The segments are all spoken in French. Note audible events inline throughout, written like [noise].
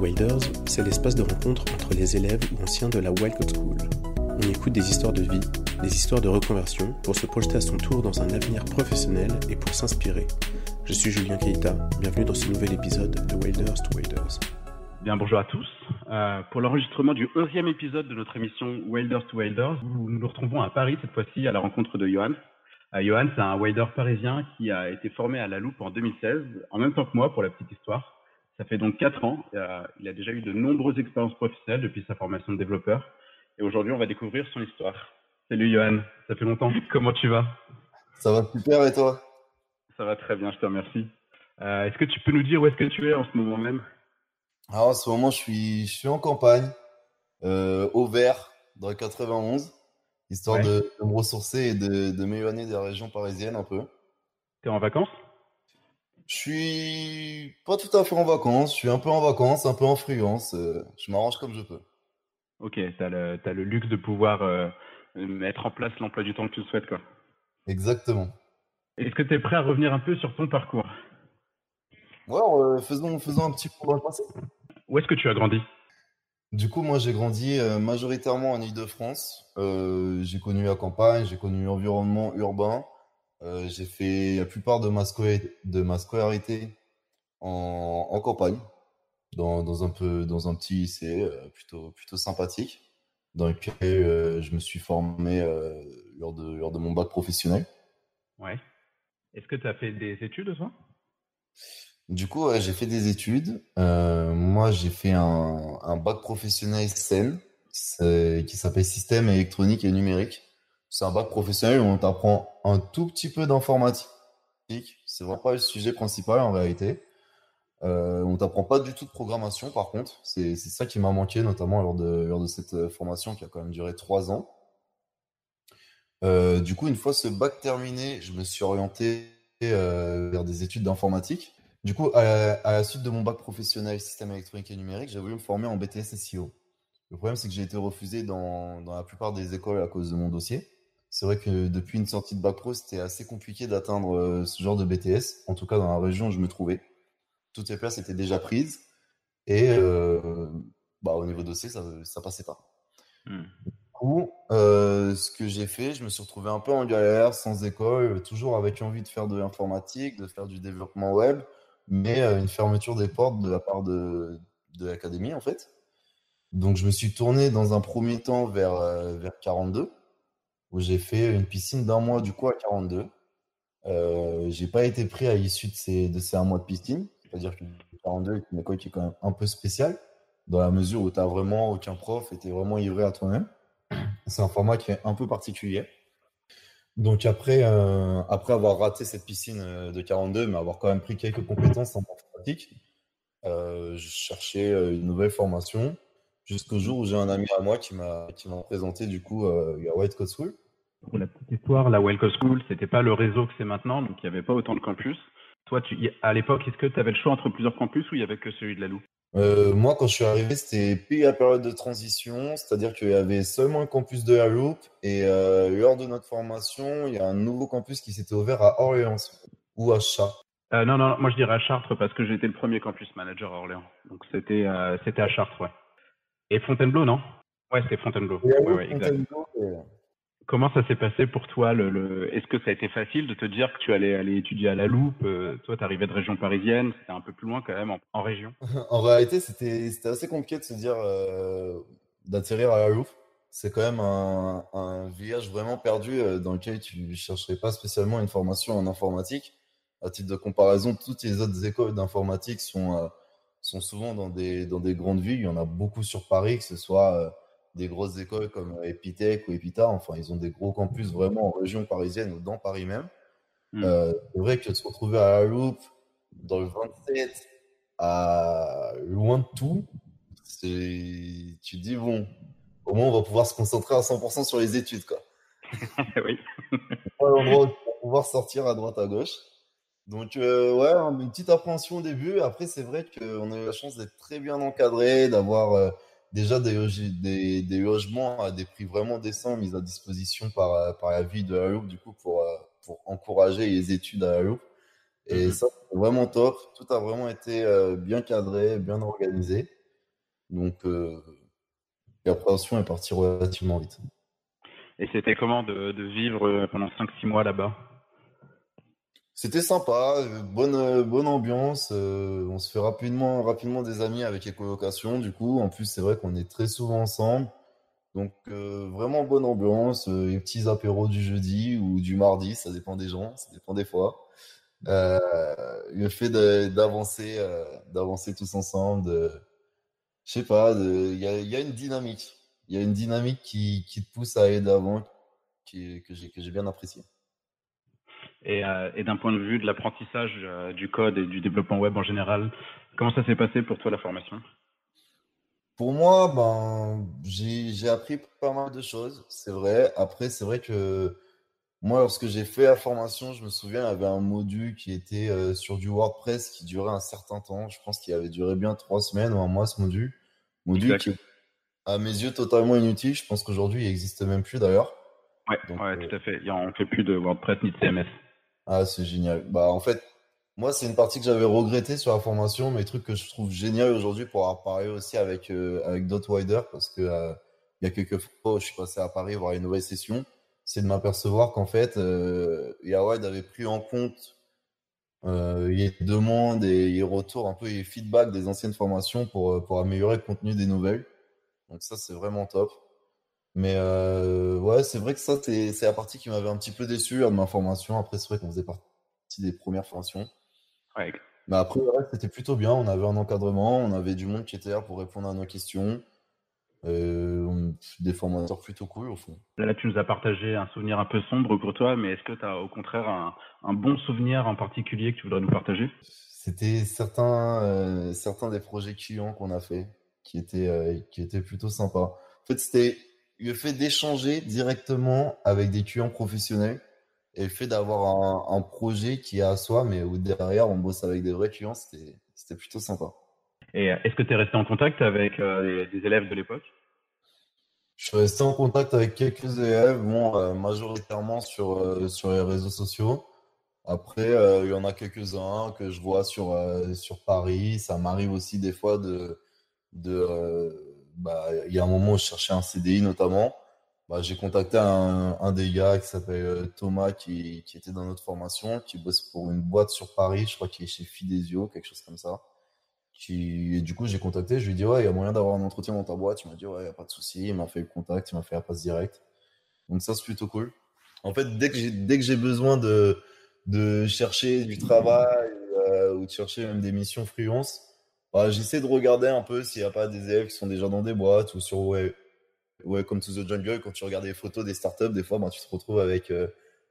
to Wilders, c'est l'espace de rencontre entre les élèves ou anciens de la Wildcat School. On écoute des histoires de vie, des histoires de reconversion pour se projeter à son tour dans un avenir professionnel et pour s'inspirer. Je suis Julien Keita, bienvenue dans ce nouvel épisode de Wilders to Wilders. Bien, bonjour à tous. Euh, pour l'enregistrement du 11e épisode de notre émission Wilders to Wilders, nous nous retrouvons à Paris cette fois-ci à la rencontre de Johan. Euh, Johan, c'est un wilder parisien qui a été formé à la loupe en 2016, en même temps que moi pour la petite histoire. Ça fait donc 4 ans. Il a déjà eu de nombreuses expériences professionnelles depuis sa formation de développeur. Et aujourd'hui, on va découvrir son histoire. Salut Johan, ça fait longtemps. [laughs] Comment tu vas? Ça va super et toi? Ça va très bien, je te remercie. Euh, est-ce que tu peux nous dire où est-ce que tu es en ce moment même? Alors, En ce moment, je suis, je suis en campagne, euh, au vert, dans le 91, histoire Ouais. de, de me ressourcer et de, de m'éloigner des régions parisiennes un peu. T'es en vacances? Je suis pas tout à fait en vacances, je suis un peu en vacances, un peu en freelance. euh, je m'arrange comme je peux. Ok, t'as le, t'as le luxe de pouvoir euh, mettre en place l'emploi du temps que tu souhaites. Quoi. Exactement. Est-ce que tu es prêt à revenir un peu sur ton parcours? Ouais, euh, faisons, faisons un petit peu dans le passé. Où est-ce que tu as grandi? Du coup, moi, j'ai grandi euh, majoritairement en Île-de-France. Euh, j'ai connu la campagne, j'ai connu l'environnement urbain. Euh, j'ai fait la plupart de ma, scola- de ma scolarité en, en campagne, dans, dans un peu, dans un petit lycée euh, plutôt, plutôt sympathique, dans lequel euh, je me suis formé lors de, lors de mon bac professionnel. Ouais. Est-ce que tu as fait des études, toi? Du coup, ouais, j'ai fait des études. Moi, j'ai fait un, un bac professionnel SEN, qui s'appelle Système électronique et numérique. C'est un bac professionnel où on t'apprend un tout petit peu d'informatique. C'est vraiment pas le sujet principal en réalité. Euh, on t'apprend pas du tout de programmation, par contre. C'est ça qui m'a manqué, notamment lors de, lors de cette euh, formation qui a quand même duré trois ans. Euh, du coup, une fois ce bac terminé, je me suis orienté euh, vers des études d'informatique. Du coup, à la, à la suite de mon bac professionnel système électronique et numérique, j'ai voulu me former en BTS SEO. Le problème, c'est que j'ai été refusé dans, dans la plupart des écoles à cause de mon dossier. C'est vrai que depuis une sortie de bac pro, c'était assez compliqué d'atteindre euh, ce genre de BTS, en tout cas dans la région où je me trouvais. Toutes les places étaient déjà prises et euh, bah, au niveau dossier, ça, ça passait pas. Hmm. Du coup, euh, ce que j'ai fait, je me suis retrouvé un peu en galère, sans école, toujours avec envie de faire de l'informatique, de faire du développement web, mais euh, une fermeture des portes de la part de, de l'académie en fait. Donc je me suis tourné dans un premier temps vers, vers 42, où j'ai fait une piscine d'un mois du coup à 42. Euh, j'ai pas été pris à l'issue de ces, de ces un mois de piscine, c'est-à-dire que 42 est une qui est quand même un peu spéciale, dans la mesure où tu vraiment aucun prof et tu es vraiment livré à toi-même. C'est un format qui est un peu particulier. Donc après, euh, après avoir raté cette piscine euh, de 42, mais avoir quand même pris quelques compétences en informatique, euh, je cherchais une nouvelle formation jusqu'au jour où j'ai un ami à moi qui m'a présenté du coup White Coat School. Pour la petite histoire, la Welcome School, c'était pas le réseau que c'est maintenant, donc il n'y avait pas autant de campus. Toi, tu, à l'époque, est-ce que tu avais le choix entre plusieurs campus ou il y avait que celui de la Loupe Euh, moi, quand je suis arrivé, c'était pile la période de transition, c'est-à-dire qu'il y avait seulement le campus de la Loupe et euh, lors de notre formation, il y a un nouveau campus qui s'était ouvert à Orléans ou à Chat. Euh, non, non, moi je dirais à Chartres parce que j'étais le premier campus manager à Orléans. Donc c'était euh, à Chartres, ouais. Et Fontainebleau, non? Ouais, c'était Fontainebleau. Ouais, exact. Fontainebleau, et- Comment ça s'est passé pour toi le, le... Est-ce que ça a été facile de te dire que tu allais aller étudier à la Loupe Euh, Toi, tu arrivais de région parisienne, c'était un peu plus loin quand même en, région? [laughs] En réalité, c'était c'était assez compliqué de se dire euh, d'atterrir à la Loupe. C'est quand même un, un village vraiment perdu euh, dans lequel tu ne chercherais pas spécialement une formation en informatique. À titre de comparaison, toutes les autres écoles d'informatique sont, euh, sont souvent dans des, dans des grandes villes. Il y en a beaucoup sur Paris, que ce soit euh, des grosses écoles comme Epitech ou Epita. Enfin, ils ont des gros campus vraiment en région parisienne ou dans Paris même. Hmm. Euh, c'est vrai que de se retrouver à la Loupe, dans le 27, à loin de tout, c'est, tu te dis, bon, au moins on va pouvoir se concentrer à 100% sur les études, quoi. [laughs] oui. [laughs] Pas l'endroit où tu vas pouvoir sortir à droite à gauche. Donc, euh, ouais, une petite appréhension au début. Après, c'est vrai qu'on a eu la chance d'être très bien encadré, d'avoir euh, déjà des, logi- des, des logements à des prix vraiment décents mis à disposition par, euh, par la ville de la Loupe, du coup, pour, euh, pour encourager les études à la Loupe. Et Mhm. ça, c'est vraiment top. Tout a vraiment été euh, bien cadré, bien organisé. Donc, l'appréhension est partie relativement vite. Et c'était comment de, vivre pendant 5-6 mois là-bas? C'était sympa, bonne, bonne ambiance. on se fait rapidement, rapidement des amis avec les colocations. Du coup, en plus, c'est vrai qu'on est très souvent ensemble. Donc, vraiment bonne ambiance. les petits apéros du jeudi ou du mardi, ça dépend des gens, ça dépend des fois. le fait d'avancer, d'avancer tous ensemble, de, je sais pas, il y a, une dynamique. Il y a une dynamique qui, te pousse à aller d'avant que j'ai bien Euh, et, d'un point de vue de l'apprentissage euh, du code et du développement web en général, comment ça s'est passé pour toi la formation? Pour moi, ben, j'ai appris pas mal de choses, c'est vrai. Après, c'est vrai que moi, lorsque j'ai fait la formation, je me souviens, il y avait un module qui était euh, sur du WordPress qui durait un certain temps. Je pense qu'il avait duré bien trois semaines ou un mois ce module. Module qui est, à mes yeux, totalement inutile. Je pense qu'aujourd'hui, il n'existe même plus d'ailleurs. Ouais, ouais tout à fait. On ne fait plus de WordPress ni de CMS. Ah, c'est génial. Bah, en fait, moi, c'est une partie que j'avais regretté sur la formation, mais truc que je trouve génial aujourd'hui pour avoir parlé aussi avec, euh, avec parce que euh, il y a quelques fois, je suis passé à Paris voir une nouvelle session, c'est de m'apercevoir qu'en fait, euh, Yawad avait pris en compte euh, les demandes et les retours, un peu les feedbacks des anciennes formations pour, pour améliorer le contenu des nouvelles. Donc ça, c'est vraiment top. Mais euh, ouais, c'est vrai que ça, c'est la partie qui m'avait un petit peu déçu de ma formation. Après, c'est vrai qu'on faisait partie des premières formations. Mais après, c'était plutôt bien. On avait un encadrement, on avait du monde qui était là pour répondre à nos questions. Euh, des formateurs plutôt cool au fond. Là, tu nous as partagé un souvenir un peu sombre pour toi, mais est-ce que tu as au contraire un, bon souvenir en particulier que tu voudrais nous partager? C'était certains, euh, certains des projets clients qu'on a fait qui étaient, qui étaient plutôt sympas. En fait, c'était le fait d'échanger directement avec des clients professionnels et le fait d'avoir un, projet qui est à soi, mais où derrière on bosse avec des vrais clients, c'était plutôt sympa. Et euh, est-ce que tu es resté en contact avec euh, des élèves de l'époque? Je suis resté en contact avec quelques élèves, bon, euh, majoritairement sur, sur les réseaux sociaux. Après, il y en a quelques-uns que je vois sur, sur Paris. Ça m'arrive aussi des fois de, de bah, il y a un moment où je cherchais un CDI notamment. Bah, j'ai contacté un, des gars qui s'appelle euh, Thomas qui, qui, était dans notre formation, qui bosse pour une boîte sur Paris, je crois qu'il est chez Fidesio, quelque chose comme ça. Qui, et du coup, j'ai contacté, je lui ai dit, ouais, il y a moyen d'avoir un entretien dans ta boîte. Il m'a dit, ouais, il n'y a pas de souci. Il m'a fait le contact, il m'a fait la passe directe. Donc ça, c'est plutôt cool. En fait, dès que j'ai, dès que j'ai besoin de, de chercher du travail euh, ou de chercher même des missions freelance, bah, j'essaie de regarder un peu s'il n'y a pas des élèves qui sont déjà dans des boîtes ou sur ouais, comme to the jungle, quand tu regardes les photos des startups, des fois, bah, tu te retrouves avec euh,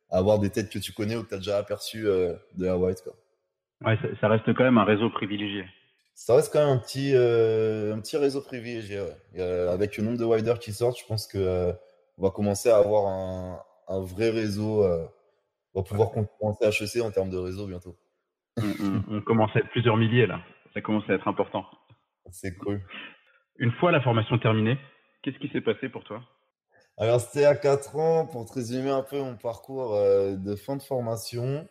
avoir des têtes que tu connais ou que tu as déjà aperçues euh, de la white. Quoi. Ouais, ça, reste quand même un réseau privilégié. Ça reste quand même un petit, euh, un petit réseau privilégié. avec le nombre de widers qui sortent, je pense que on va commencer à avoir un, un vrai réseau. on va pouvoir concurrencer HEC en termes de réseau bientôt. on commence à être plusieurs milliers là ça commence à être important. C'est cool. Une fois la formation terminée, qu'est-ce qui s'est passé pour toi? Alors, c'était à 4 ans. Pour te résumer un peu mon parcours euh, de fin de formation,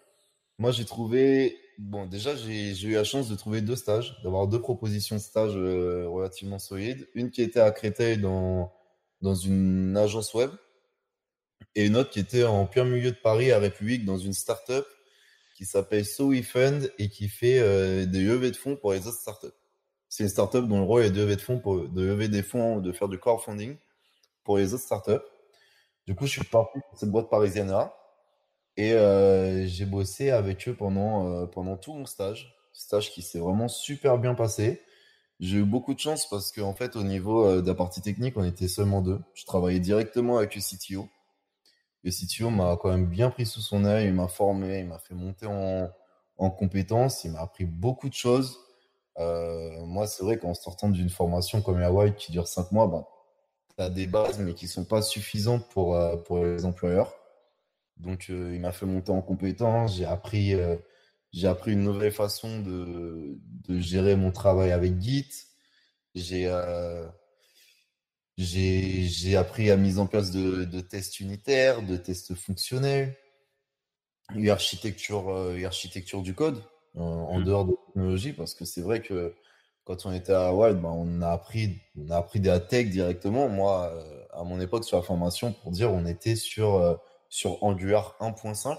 moi, j'ai trouvé. Bon, déjà, j'ai eu la chance de trouver deux stages, d'avoir deux propositions de stage euh, relativement solides. Une qui était à Créteil dans, dans une agence web et une autre qui était en plein milieu de Paris à République dans une start-up qui s'appelle SoWeFund et qui fait euh, des levées de fonds pour les autres startups. C'est une startup dont le rôle est de lever de fonds de lever des fonds, de faire du crowdfunding pour les autres startups. Du coup, je suis parti pour cette boîte parisienne là et euh, j'ai bossé avec eux pendant euh, pendant tout mon stage, stage qui s'est vraiment super bien passé. J'ai eu beaucoup de chance parce qu'en fait, au niveau de la partie technique, on était seulement deux. Je travaillais directement avec le CTO. Le CTO m'a quand même bien pris sous son œil, il m'a formé, il m'a fait monter en, en compétences, il m'a appris beaucoup de choses. Euh, moi, c'est vrai qu'en sortant d'une formation comme Hawaii qui dure cinq mois, ben, tu as des bases, mais qui ne sont pas suffisantes pour, euh, pour les employeurs. Donc, euh, il m'a fait monter en compétences, j'ai appris, appris une nouvelle façon de, de, gérer mon travail avec Git. J'ai j'ai appris la mise en place de, de, tests unitaires, de tests fonctionnels, l'architecture euh, architecture du code en, mm. dehors de la technologie, parce que c'est vrai que quand on était à Wild, bah, on a appris, on a appris des tech directement. Moi, à mon époque, sur la formation, pour dire, on était sur, sur Angular 1.5,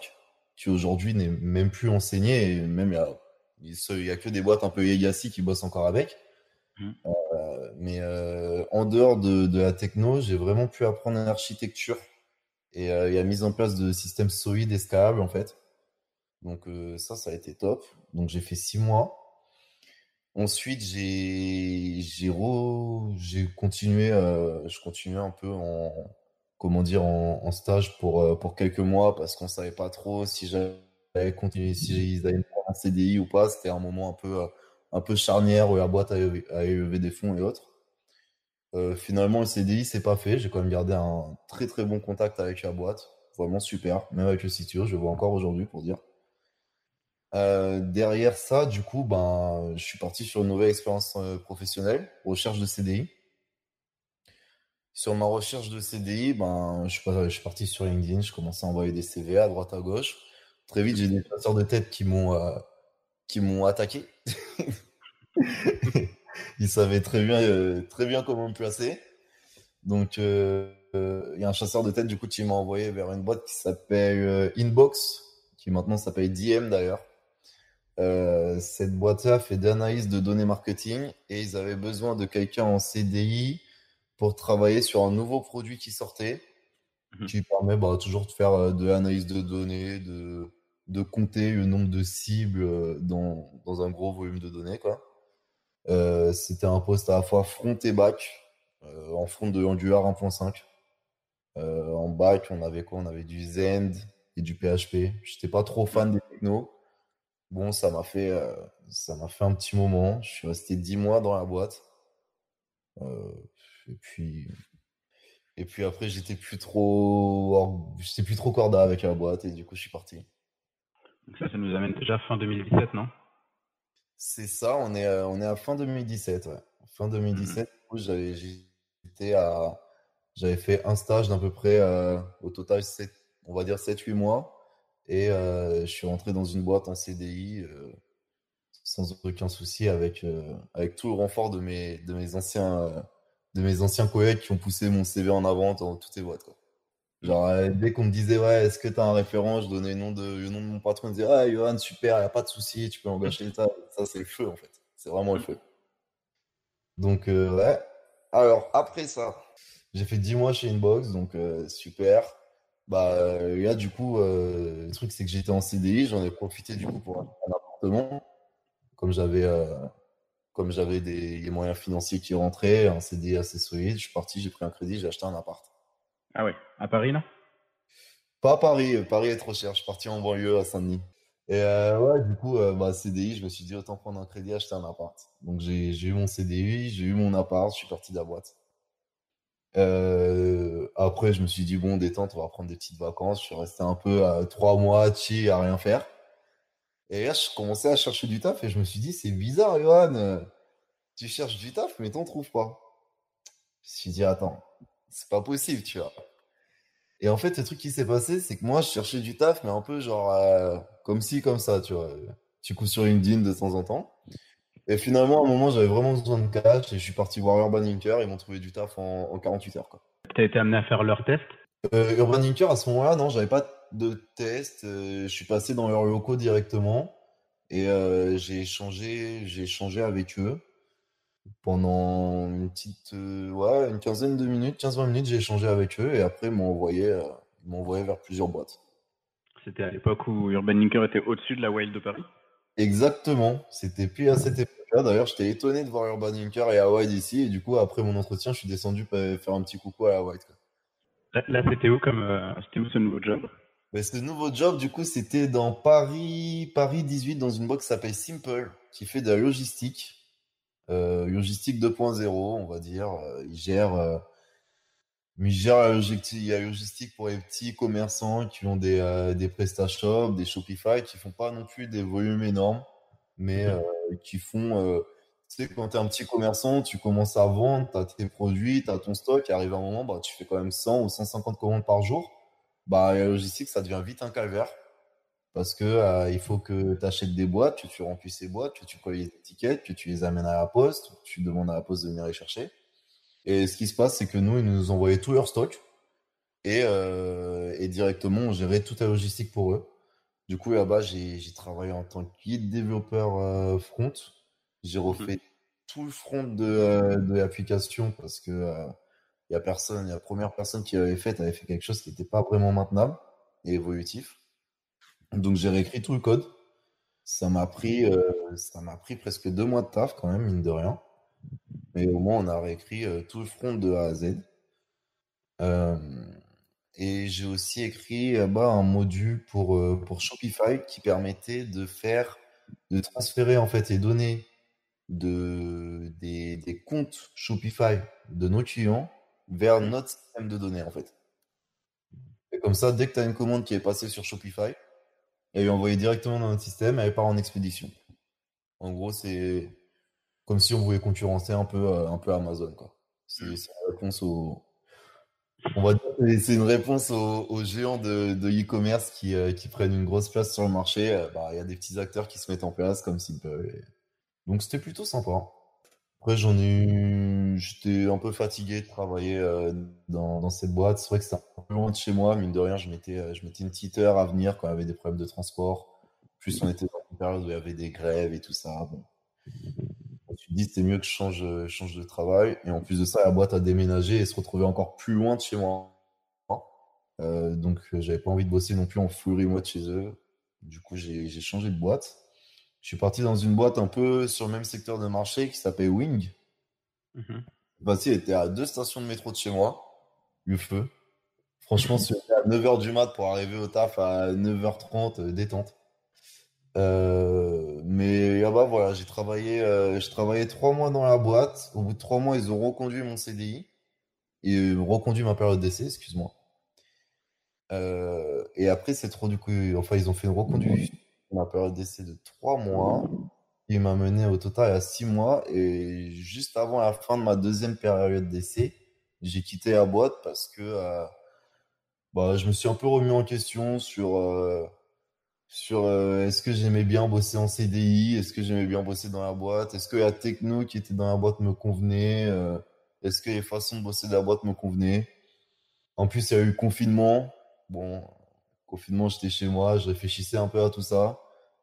qui aujourd'hui n'est même plus enseigné. Et même, il n'y a, que des boîtes un peu legacy qui bossent encore avec. Mmh. mais en dehors de, la techno, j'ai vraiment pu apprendre l'architecture et euh, il y a mise en place de systèmes solides et scalables en fait. Donc euh, ça, ça a été top. Donc j'ai fait six mois. Ensuite, j'ai j'ai continué, euh, je continuais un peu en comment dire en, stage pour pour quelques mois parce qu'on savait pas trop si j'allais continuer, si allaient me prendre un CDI ou pas. C'était un moment un peu un peu charnière où la boîte a élevé des fonds et autres. Euh, finalement, le CDI, c'est pas fait. J'ai quand même gardé un très très bon contact avec la boîte. Vraiment super. Même avec le CTO, je le vois encore aujourd'hui pour dire. Euh, derrière ça, du coup, ben, je suis parti sur une nouvelle expérience euh, professionnelle, recherche de CDI. Sur ma recherche de CDI, ben, je, suis, je suis parti sur LinkedIn, je commençais à envoyer des CV à droite à gauche. Très vite, j'ai des chasseurs de tête qui m'ont qui m'ont attaqué. [laughs] il savait très bien, euh, très bien comment me placer. Donc, euh, euh, il y a un chasseur de tête du coup qui m'a envoyé vers une boîte qui s'appelle Inbox, qui maintenant s'appelle DM d'ailleurs. cette boîte-là fait d'analyse de données marketing et ils avaient besoin de quelqu'un en CDI pour travailler sur un nouveau produit qui sortait, mhm. qui permet bah, toujours de faire de l'analyse de données, de, de compter le nombre de cibles dans, dans un gros volume de données. Quoi. Euh, c'était un poste à la fois front et back. Euh, en front de Angular 1.5. Euh, en back, on avait quoi? On avait du Zend et du PHP. J'étais pas trop fan des technos. Bon, ça m'a fait, ça m'a fait un petit moment. Je suis resté 10 mois dans la boîte. et puis, et puis après, j'étais plus trop, j'étais plus trop corda avec la boîte et du coup, je suis parti. Ça, ça nous amène déjà fin 2017, non? C'est ça, on est, euh, on est à fin 2017. Fin 2017, mmh j'avais, j'étais à, j'avais fait un stage d'à peu près, euh, au total, 7, on va dire 7-8 mois. Et euh, je suis rentré dans une boîte en CDI sans aucun souci avec, avec tout le renfort de mes, de mes, anciens, de mes anciens collègues qui ont poussé mon CV en avant dans toutes les boîtes. Quoi. Genre, euh, dès qu'on me disait, ouais, est-ce que tu as un référent, je donnais le nom de, le nom de mon patron, il disait, ah, Johan, super, il a pas de souci, tu peux engager ça. Ça, c'est le feu, en fait. C'est vraiment le feu. Donc, euh, ouais. Alors, après ça, j'ai fait 10 mois chez Inbox, donc euh, super. Bah, là, du coup, le truc, c'est que j'étais en CDI, j'en ai profité, du coup, pour un, appartement. Comme j'avais comme j'avais des, moyens financiers qui rentraient, un CDI assez solide, je suis parti, j'ai pris un crédit, j'ai acheté un appart. Ah ouais, à Paris, non? Pas à Paris, Paris est trop cher. Je suis parti en banlieue à Saint-Denis. Et euh, ouais, du coup, euh, bah, CDI, je me suis dit autant prendre un crédit, acheter un appart. Donc j'ai eu mon CDI, j'ai eu mon appart, je suis parti de la boîte. Euh, après, je me suis dit bon, détente, on va prendre des petites vacances. Je suis resté un peu à trois mois, chi, à rien faire. Et là, je commençais à chercher du taf et je me suis dit, c'est bizarre, Johan. Tu cherches du taf, mais t'en trouves pas. Je me suis dit, attends, c'est pas possible, tu vois. Et en fait, le truc qui s'est passé, c'est que moi, je cherchais du taf, mais un peu genre euh, comme ci, comme ça, tu vois. Tu coups sur LinkedIn de temps en temps. Et finalement, à un moment, j'avais vraiment besoin de cash et je suis parti voir Urban Inker. Ils m'ont trouvé du taf en, 48 heures. Tu as été amené à faire leur test? Euh, Urban Inker, à ce moment-là, non, j'avais pas de test. Euh, je suis passé dans leurs locaux directement et j'ai échangé, j'ai échangé avec eux pendant une petite euh, ouais, une quinzaine de minutes, 15-20 minutes, j'ai échangé avec eux et après ils m'ont envoyé, euh, envoyé vers plusieurs boîtes. C'était à l'époque où Urban Linker était au-dessus de la Wild de Paris? Exactement, c'était puis à cette époque-là. D'ailleurs, j'étais étonné de voir Urban Linker et Wild ici et du coup, après mon entretien, je suis descendu faire un petit coucou à la Wild. Là, c'était où comme euh, c'était où ce nouveau job? Ben, Ce nouveau job, du coup, c'était dans Paris, Paris 18, dans une boîte qui s'appelle Simple, qui fait de la logistique. Euh, logistique 2.0, on va dire. Euh, il gère, euh, il gère la logistique, pour les petits commerçants qui ont des, des PrestaShop, des Shopify, qui font pas non plus des volumes énormes, mais qui font. tu sais, quand tu es un petit commerçant, tu commences à vendre, tu as tes produits, tu as ton stock, et arrive un moment, bah, tu fais quand même 100 ou 150 commandes par jour. Bah, la logistique, ça devient vite un calvaire. Parce que euh, il faut que tu achètes des boîtes, que tu remplis ces boîtes, que tu colles les étiquettes, que tu les amènes à la poste, que tu demandes à la poste de venir les chercher. Et ce qui se passe, c'est que nous, ils nous envoyaient tout leur stock et, euh, et directement, on gérait toute la logistique pour eux. Du coup, là-bas, j'ai travaillé en tant que guide développeur euh, front. J'ai refait mmh. tout le front de, de l'application parce que il y a personne, la première personne qui avait fait avait fait quelque chose qui n'était pas vraiment maintenable et évolutif. Donc j'ai réécrit tout le code. Ça m'a pris, euh, ça m'a pris presque deux mois de taf quand même, mine de rien. Mais au moins on a réécrit euh, tout le front de A à Z. Euh, et j'ai aussi écrit là-bas un module pour, pour Shopify qui permettait de faire, de transférer en fait les données de, des, des comptes Shopify de nos clients vers notre système de données en fait. Et comme ça, dès que tu as une commande qui est passée sur Shopify, elle est envoyée directement dans notre système, elle part en expédition. En gros, c'est comme si on voulait concurrencer un peu, euh, un peu Amazon. Quoi. C'est, une réponse au. On va dire c'est une réponse aux, géants de, e-commerce qui, euh, qui, prennent une grosse place sur le marché. Euh, bah, il y a des petits acteurs qui se mettent en place comme s'ils peuvent. Donc c'était plutôt sympa. Après, j'en ai eu... J'étais un peu fatigué de travailler euh, dans, cette boîte. C'est vrai que c'était un peu loin de chez moi. Mine de rien, je mettais, euh, je mettais une petite heure à venir quand il y avait des problèmes de transport. Plus on était dans une période où il y avait des grèves et tout ça. Bon. Je me suis dit, c'était mieux que je change, euh, change de travail. Et en plus de ça, la boîte a déménagé et se retrouvait encore plus loin de chez moi. Donc, j'avais pas envie de bosser non plus en full remote chez eux. Du coup, j'ai changé de boîte. Je suis parti dans une boîte un peu sur le même secteur de marché qui s'appelle Wing. Mmh. Bah, il était à deux stations de métro de chez moi. Le feu. Franchement, si à 9h du mat pour arriver au taf à 9h30, euh, détente. Euh, mais là-bas, voilà, j'ai travaillé, euh, j'ai travaillé trois mois dans la boîte. Au bout de trois mois, ils ont reconduit mon CDI et reconduit ma période d'essai, excuse-moi. et après, c'est trop du coup, enfin, ils ont fait une reconduite période d'essai de trois mois. Il m'a mené au total à six mois. Et juste avant la fin de ma deuxième période d'essai, j'ai quitté la boîte parce que euh, bah, je me suis un peu remis en question sur, euh, sur euh, est-ce que j'aimais bien bosser en CDI, est-ce que j'aimais bien bosser dans la boîte, est-ce que la techno qui était dans la boîte me convenait, est-ce que les façons de bosser dans la boîte me convenaient? En plus, il y a eu confinement. Bon, Confinement, j'étais chez moi, je réfléchissais un peu à tout ça.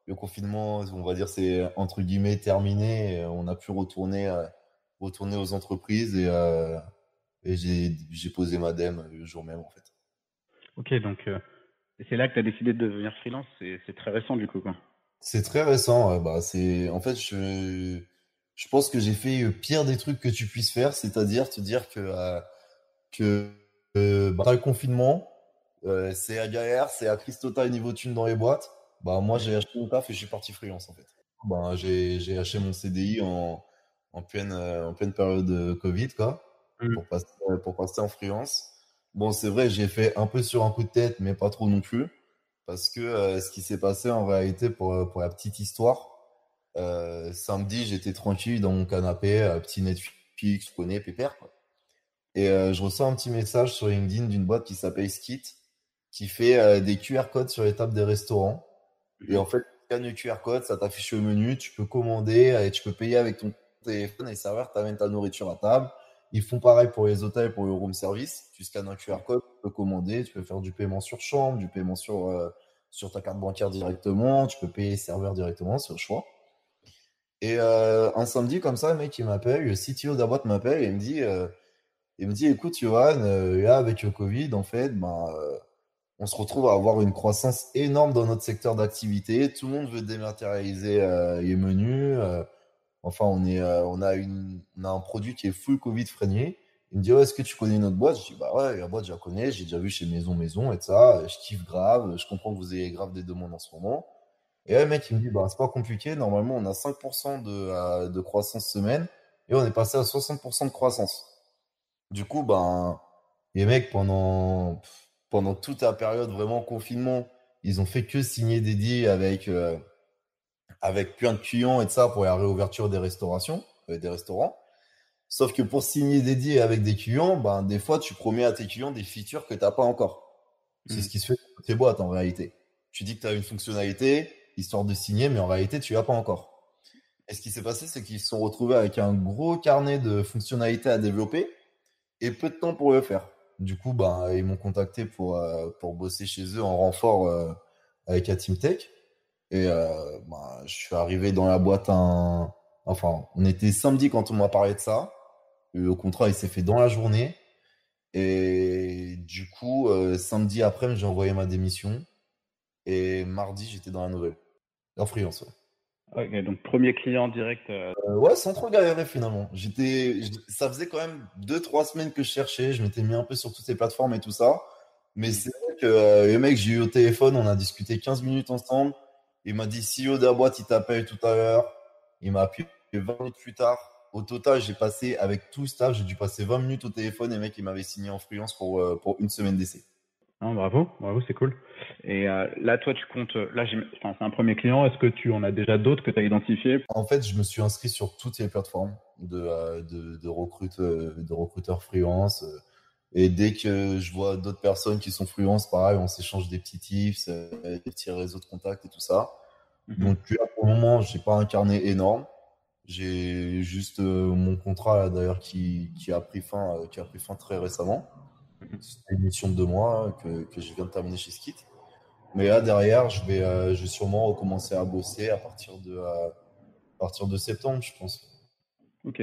Le confinement, on va dire, c'est entre guillemets terminé. on a pu retourner, euh, retourner aux entreprises et, euh, et j'ai posé ma DEM le jour même, en fait. Ok, donc euh, c'est là que tu as décidé de devenir freelance. C'est très récent, du coup. C'est très récent. bah, en fait, je, je pense que j'ai fait le pire des trucs que tu puisses faire, c'est-à-dire te dire que, que bah, le confinement, euh, c'est à galère, c'est à Christota niveau thune dans les boîtes. Bah, moi, j'ai acheté mon taf et je suis parti freelance en fait. Bah, j'ai acheté mon CDI en, en, pleine, euh, en pleine période de Covid quoi, mmh. pour, passer, pour passer en freelance. Bon, c'est vrai, j'ai fait un peu sur un coup de tête, mais pas trop non plus. Parce que euh, ce qui s'est passé en réalité, pour, pour la petite histoire, samedi, j'étais tranquille dans mon canapé, petit Netflix, je connais, pépère. Quoi. Et je reçois un petit message sur LinkedIn d'une boîte qui s'appelle Skit, qui fait euh, des QR codes sur les tables des restaurants. Et en fait, tu scannes le QR code, ça t'affiche au menu, tu peux commander et tu peux payer avec ton téléphone et les serveurs t'amènent ta nourriture à table. Ils font pareil pour les hôtels, pour le room service. Tu scannes un QR code, tu peux commander, tu peux faire du paiement sur chambre, du paiement sur, euh, sur ta carte bancaire directement, tu peux payer les serveurs directement, c'est le choix. Et euh, un samedi comme ça, le mec il m'appelle, le CTO de la boîte m'appelle et il me dit, il me dit, écoute Johan, là avec le Covid, en fait, ben, on se retrouve à avoir une croissance énorme dans notre secteur d'activité. Tout le monde veut dématérialiser euh, les menus. Euh, enfin, on, est, euh, on, a une, on a un produit qui est full Covid friendly. Il me dit, est-ce que tu connais notre boîte? Je dis, bah ouais, la boîte, je la connais. J'ai déjà vu chez Maison Maison et ça. Je kiffe grave. Je comprends que vous ayez grave des demandes en ce moment. Et là, le mec, il me dit, bah, c'est pas compliqué. Normalement, on a 5% de, de croissance semaine et on est passé à 60% de croissance. Du coup, ben, les mecs, pendant pendant toute la période vraiment confinement, ils ont fait que signer des deals avec, euh, avec plein de clients et de ça pour la réouverture des restaurations, euh, des restaurants. Sauf que pour signer des deals avec des clients, ben, des fois, tu promets à tes clients des features que tu n'as pas encore. C'est mmh. ce qui se fait dans tes boîtes en réalité. tu dis que tu as une fonctionnalité, histoire de signer, mais en réalité, tu l'as pas encore. Et ce qui s'est passé, c'est qu'ils se sont retrouvés avec un gros carnet de fonctionnalités à développer et peu de temps pour le faire. Du coup, bah, ils m'ont contacté pour, euh, pour bosser chez eux en renfort euh, avec la Tech. Et euh, bah, je suis arrivé dans la boîte. Enfin, on était samedi quand on m'a parlé de ça. Le contrat, il s'est fait dans la journée. Et du coup, samedi après, j'ai envoyé ma démission. Et mardi, j'étais dans la nouvelle. En freelance, Ok, donc premier client direct. Euh, ouais, sans trop galérer finalement. J'étais, ça faisait quand même deux trois semaines que je cherchais. Je m'étais mis un peu sur toutes ces plateformes et tout ça. Mais c'est vrai que euh, le mec, j'ai eu au téléphone, on a discuté 15 minutes ensemble. Il m'a dit CEO de la boîte, il t'appelle tout à l'heure. Il m'a appelé 20 minutes plus tard. Au total, j'ai passé avec tout staff, j'ai dû passer 20 minutes au téléphone et le mec, il m'avait signé en freelance pour, euh, pour une semaine d'essai. Non, bravo, bravo, c'est cool. Et euh, là, toi, tu comptes. Là, enfin, c'est un premier client. Est-ce que tu en as déjà d'autres que tu as identifiés? En fait, je me suis inscrit sur toutes les plateformes de, euh, de, de, recrute, de recruteurs freelance. Euh, et dès que je vois d'autres personnes qui sont freelance, pareil, on s'échange des petits tips, des petits réseaux de contacts et tout ça. Mhm. Donc, pour le moment, j'ai pas un carnet énorme. J'ai juste mon contrat d'ailleurs qui, qui a pris fin, qui a pris fin très récemment. C'est une mission de deux mois que, que, je viens de terminer chez Skit. Mais là, derrière, je vais, euh, je vais sûrement recommencer à bosser à partir de, euh, à partir de septembre, je pense. Ok.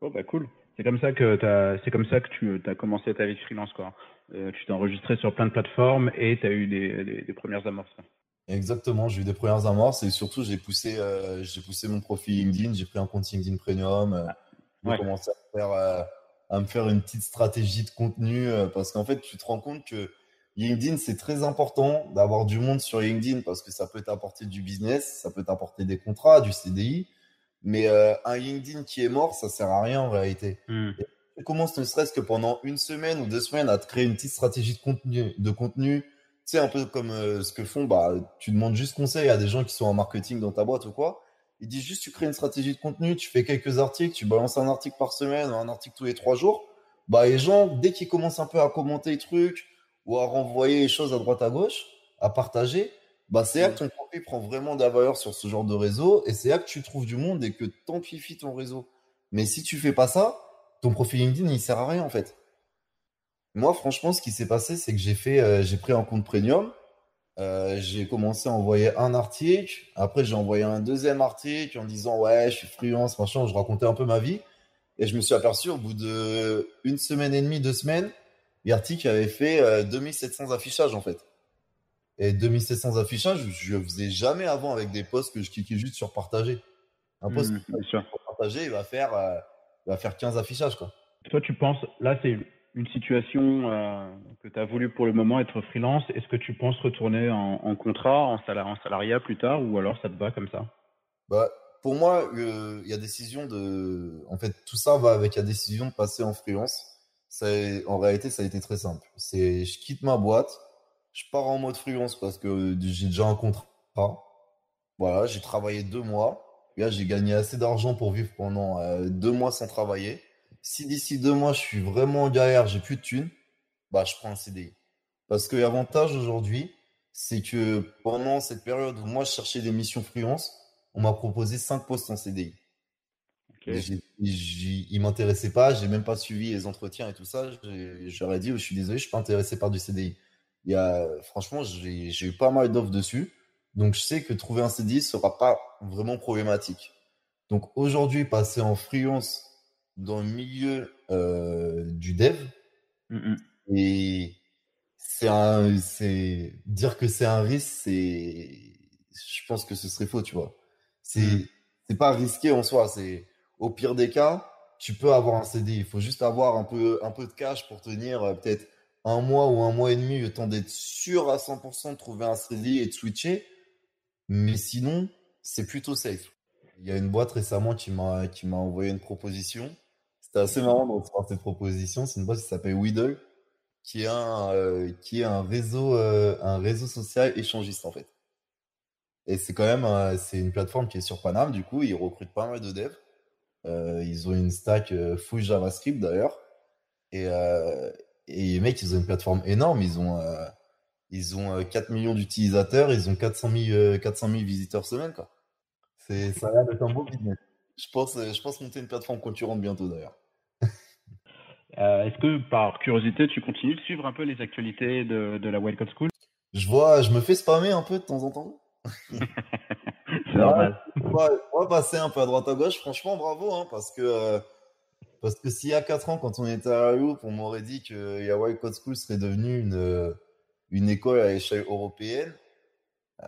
Oh, bah cool. C'est comme ça que, c'est comme ça que tu as commencé ta vie de freelance. Quoi. Euh, tu t'es enregistré sur plein de plateformes et tu as eu des, des, premières amorces. Exactement, j'ai eu des premières amorces et surtout j'ai poussé, j'ai poussé mon profil LinkedIn, j'ai pris un compte LinkedIn Premium, ah, j'ai commencé à faire à me faire une petite stratégie de contenu euh, parce qu'en fait, tu te rends compte que LinkedIn, c'est très important d'avoir du monde sur LinkedIn parce que ça peut t'apporter du business, ça peut t'apporter des contrats, du CDI. Mais euh, un LinkedIn qui est mort, ça sert à rien en réalité. Hmm. Tu commences ne serait-ce que pendant une semaine ou deux semaines à te créer une petite stratégie de contenu, de contenu. Tu sais, un peu comme euh, ce que font, bah, tu demandes juste conseil à des gens qui sont en marketing dans ta boîte ou quoi. Il dit juste, tu crées une stratégie de contenu, tu fais quelques articles, tu balances un article par semaine, un article tous les trois jours. Bah, les gens, dès qu'ils commencent un peu à commenter les trucs ou à renvoyer les choses à droite à gauche, à partager, bah, c'est là que ton profil prend vraiment de la valeur sur ce genre de réseau et c'est là que tu trouves du monde et que tu ton réseau. Mais si tu fais pas ça, ton profil LinkedIn, il sert à rien, en fait. Moi, franchement, ce qui s'est passé, c'est que j'ai fait, euh, j'ai pris un compte premium euh, j'ai commencé à envoyer un article. Après, j'ai envoyé un deuxième article en disant ouais, je suis freelance, machin. Je racontais un peu ma vie. Et je me suis aperçu au bout de une semaine et demie, deux semaines, l'article avait fait 2700 euh, affichages en fait. Et 2700 affichages, je ne faisais jamais avant avec des posts que je cliquais juste sur partager. Un post mmh, pour partager, il va faire, euh, il va faire 15 affichages quoi. Toi, tu penses, là, c'est une situation euh, que tu as voulu pour le moment être freelance, est-ce que tu penses retourner en, contrat, en, en, salariat plus tard, ou alors ça te va comme ça? Bah, Pour moi, il y a décision de. En fait, tout ça va avec la décision de passer en freelance. En réalité, ça a été très simple. C'est je quitte ma boîte, je pars en mode freelance parce que j'ai déjà un contrat. Voilà, j'ai travaillé deux mois. J'ai gagné assez d'argent pour vivre pendant euh, deux mois sans travailler si d'ici deux mois je suis vraiment en galère, j'ai plus de thunes, bah je prends un CDI. Parce que l'avantage aujourd'hui, c'est que pendant cette période où moi je cherchais des missions freelance, on m'a proposé cinq postes en CDI. Okay. Il m'intéressait pas, j'ai même pas suivi les entretiens et tout ça. J'aurais dit, je suis désolé, je suis pas intéressé par du CDI. Il y a, franchement, j'ai eu pas mal d'offres dessus. Donc, je sais que trouver un CDI sera pas vraiment problématique. Donc, aujourd'hui, passer en freelance dans le milieu euh, du dev. Mm, mm. Et c'est dire que c'est un risque, c'est, je pense que ce serait faux, tu vois. C'est, mm. pas risqué en soi. C'est au pire des cas, tu peux avoir un CD. Il faut juste avoir un peu, un peu de cash pour tenir euh, peut-être un mois ou un mois et demi, le temps d'être sûr à 100% de trouver un CD et de switcher. Mais sinon, c'est plutôt safe. Il y a une boîte récemment qui m'a envoyé une proposition c'était assez marrant de recevoir cette proposition. C'est une boîte qui s'appelle Weedle, qui est un, euh, qui est un réseau, euh, un réseau social échangiste en fait. Et c'est quand même, c'est une plateforme qui est sur Panam. Du coup, ils recrutent pas mal de devs. Euh, ils ont une stack full JavaScript d'ailleurs. Et, et les mecs, ils ont une plateforme énorme. Ils ont, ils ont 4 millions d'utilisateurs, ils ont 400 000, 400 000 visiteurs semaine. Quoi. Ça a l'air d'être un beau business. Je pense, je pense monter une plateforme concurrente bientôt d'ailleurs. [laughs] Est-ce que par curiosité, tu continues de suivre un peu les actualités de, de la Wildcard School? Je vois, je me fais spammer un peu de temps en temps. [laughs] C'est normal. On va, passer un peu à droite à gauche. Franchement, bravo, hein, parce que parce que s'il y a 4 ans, quand on était à Loop, on m'aurait dit que Yahweh Code School serait devenu une, une école à échelle européenne, euh,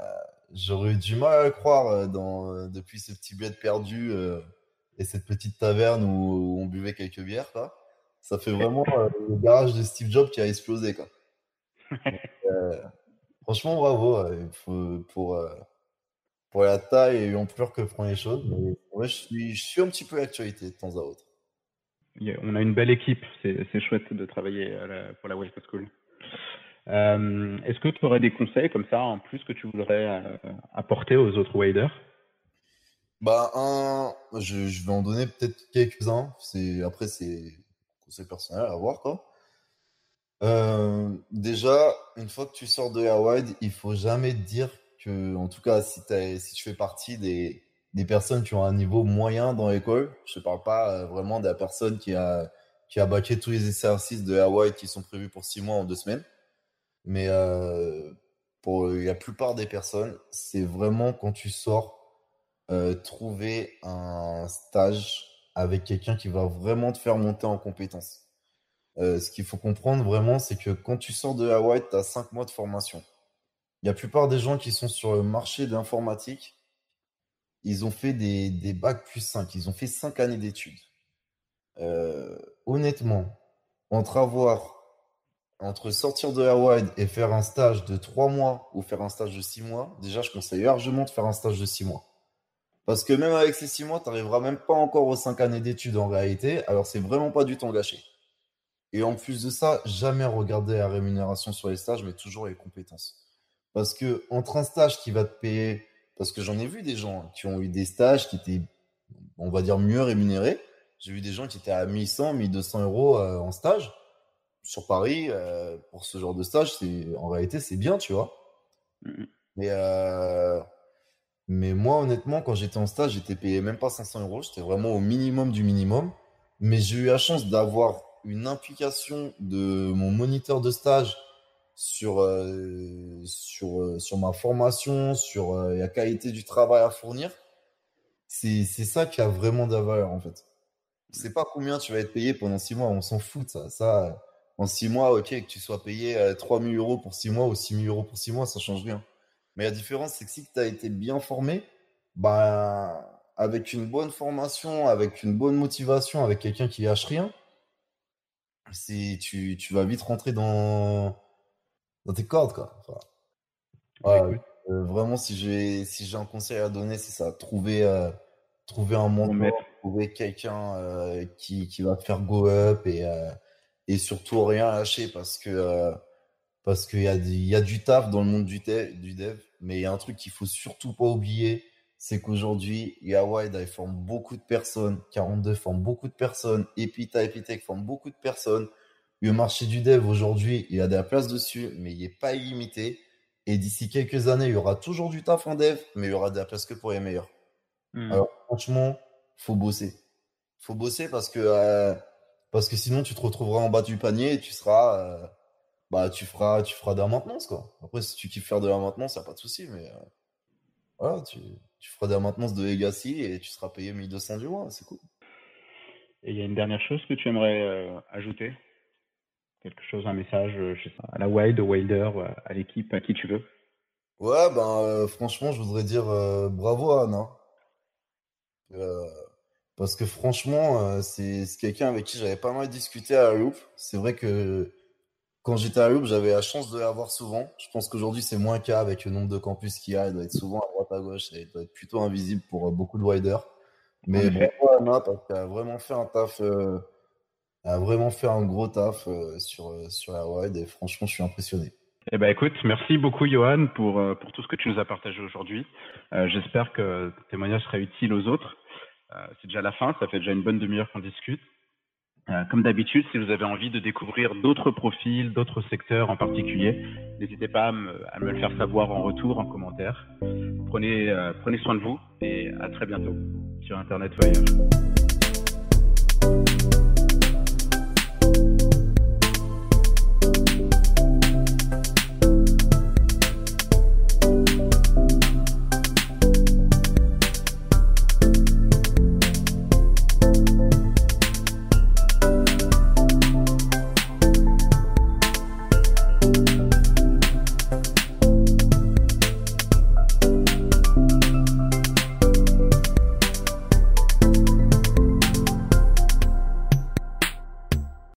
j'aurais eu du mal à le croire euh, dans, euh, depuis ce petit bled perdu et cette petite taverne où, on buvait quelques bières. Quoi. Ça fait vraiment [laughs] le garage de Steve Jobs qui a explosé. Quoi. franchement, bravo pour, pour, pour la taille et l'ampleur que prend les choses. Mais, je, suis, je suis un petit peu l'actualité de temps à autre on a une belle équipe. C'est chouette de travailler pour la West School. Euh, est-ce que tu aurais des conseils comme ça en plus que tu voudrais euh, apporter aux autres waders? Bah, je, vais en donner peut-être quelques-uns. après c'est conseil personnel à voir quoi. Euh, déjà, une fois que tu sors de Hawaii, il faut jamais dire que, en tout cas, si, si tu fais partie des, des personnes qui ont un niveau moyen dans l'école. Je ne parle pas vraiment de la personne qui a, qui a baqué tous les exercices de Hawaii qui sont prévus pour six mois en deux semaines. Mais pour la plupart des personnes, c'est vraiment quand tu sors, trouver un stage avec quelqu'un qui va vraiment te faire monter en compétences. ce qu'il faut comprendre vraiment, c'est que quand tu sors de Hawaii, tu as cinq mois de formation. La plupart des gens qui sont sur le marché de l'informatique, ils ont fait des, des bacs plus 5. Ils ont fait 5 années d'études. Honnêtement, entre avoir entre sortir de Hawaii et faire un stage de 3 mois ou faire un stage de 6 mois, déjà je conseille largement de faire un stage de 6 mois. Parce que même avec ces 6 mois, tu n'arriveras même pas encore aux 5 années d'études en réalité. Alors c'est vraiment pas du temps gâché. Et en plus de ça, jamais regarder la rémunération sur les stages, mais toujours les compétences. Parce que entre un stage qui va te payer parce que j'en ai vu des gens qui ont eu des stages qui étaient, on va dire, mieux rémunérés. J'ai vu des gens qui étaient à 1100, 1200 euros euh, en stage sur Paris. Euh, pour ce genre de stage, c'est en réalité, c'est bien, tu vois. Mm-hmm. Mais, euh, mais moi, honnêtement, quand j'étais en stage, j'étais payé même pas 500 euros. J'étais vraiment au minimum du minimum. Mais j'ai eu la chance d'avoir une implication de mon moniteur de stage sur, euh, sur, sur ma formation, sur la qualité du travail à fournir, c'est ça qui a vraiment de la valeur en fait. C'est pas combien tu vas être payé pendant six mois, on s'en fout de ça. ça. En six mois, ok, que tu sois payé 3000 euros pour six mois ou 6000 euros pour six mois, ça change rien. Mais la différence, c'est que si tu as été bien formé, bah, avec une bonne formation, avec une bonne motivation, avec quelqu'un qui lâche rien, tu, tu vas vite rentrer dans, dans tes cordes, quoi. Euh, vraiment, si j'ai si j'ai un conseil à donner, c'est ça. Trouver, euh, trouver un mentor, trouver quelqu'un euh, qui, qui va te faire go up et, et surtout rien lâcher parce que parce qu'il y, a y a du taf dans le monde du, du dev, mais il y a un truc qu'il faut surtout pas oublier, c'est qu'aujourd'hui, Yawide, il forme beaucoup de personnes, 42 forme beaucoup de personnes, Epita, Epitech forme beaucoup de personnes, le marché du dev aujourd'hui, il y a de la place dessus, mais il n'est pas illimité. Et d'ici quelques années, il y aura toujours du taf en dev, mais il y aura de la place que pour les meilleurs. Hmm. Alors franchement, faut bosser. Faut bosser parce que euh, parce que sinon tu te retrouveras en bas du panier et tu seras euh, bah tu feras tu feras de la maintenance quoi. Après si tu kiffes faire de la maintenance, ça pas de souci, mais euh, voilà, tu, tu feras de la maintenance de Legacy et tu seras payé 1200 du mois, c'est cool. Et il y a une dernière chose que tu aimerais ajouter? Quelque chose, un message, euh, je sais pas, à la Wild, au Wilder, à l'équipe, à qui tu veux? Ouais, ben euh, franchement, je voudrais dire euh, bravo à Anna. Parce que franchement, c'est quelqu'un avec qui j'avais pas mal discuté à la Loop. C'est vrai que quand j'étais à la j'avais la chance de l'avoir souvent. Je pense qu'aujourd'hui, c'est moins le cas avec le nombre de campus qu'il y a. Il doit être souvent à droite à gauche et il doit être plutôt invisible pour beaucoup de riders. Mais bravo à Anna parce qu'elle a vraiment fait un taf a vraiment fait un gros taf euh, sur, euh, sur la WIDE et franchement, je suis impressionné. Eh ben, écoute, merci beaucoup, Johan, pour, euh, pour tout ce que tu nous as partagé aujourd'hui. J'espère que ton témoignage sera utile aux autres. C'est déjà la fin, ça fait déjà une bonne demi-heure qu'on discute. Euh, comme d'habitude, si vous avez envie de découvrir d'autres profils, d'autres secteurs en particulier, n'hésitez pas à me, le faire savoir en retour, en commentaire. Prenez, euh, prenez soin de vous et à très bientôt sur Internet ou.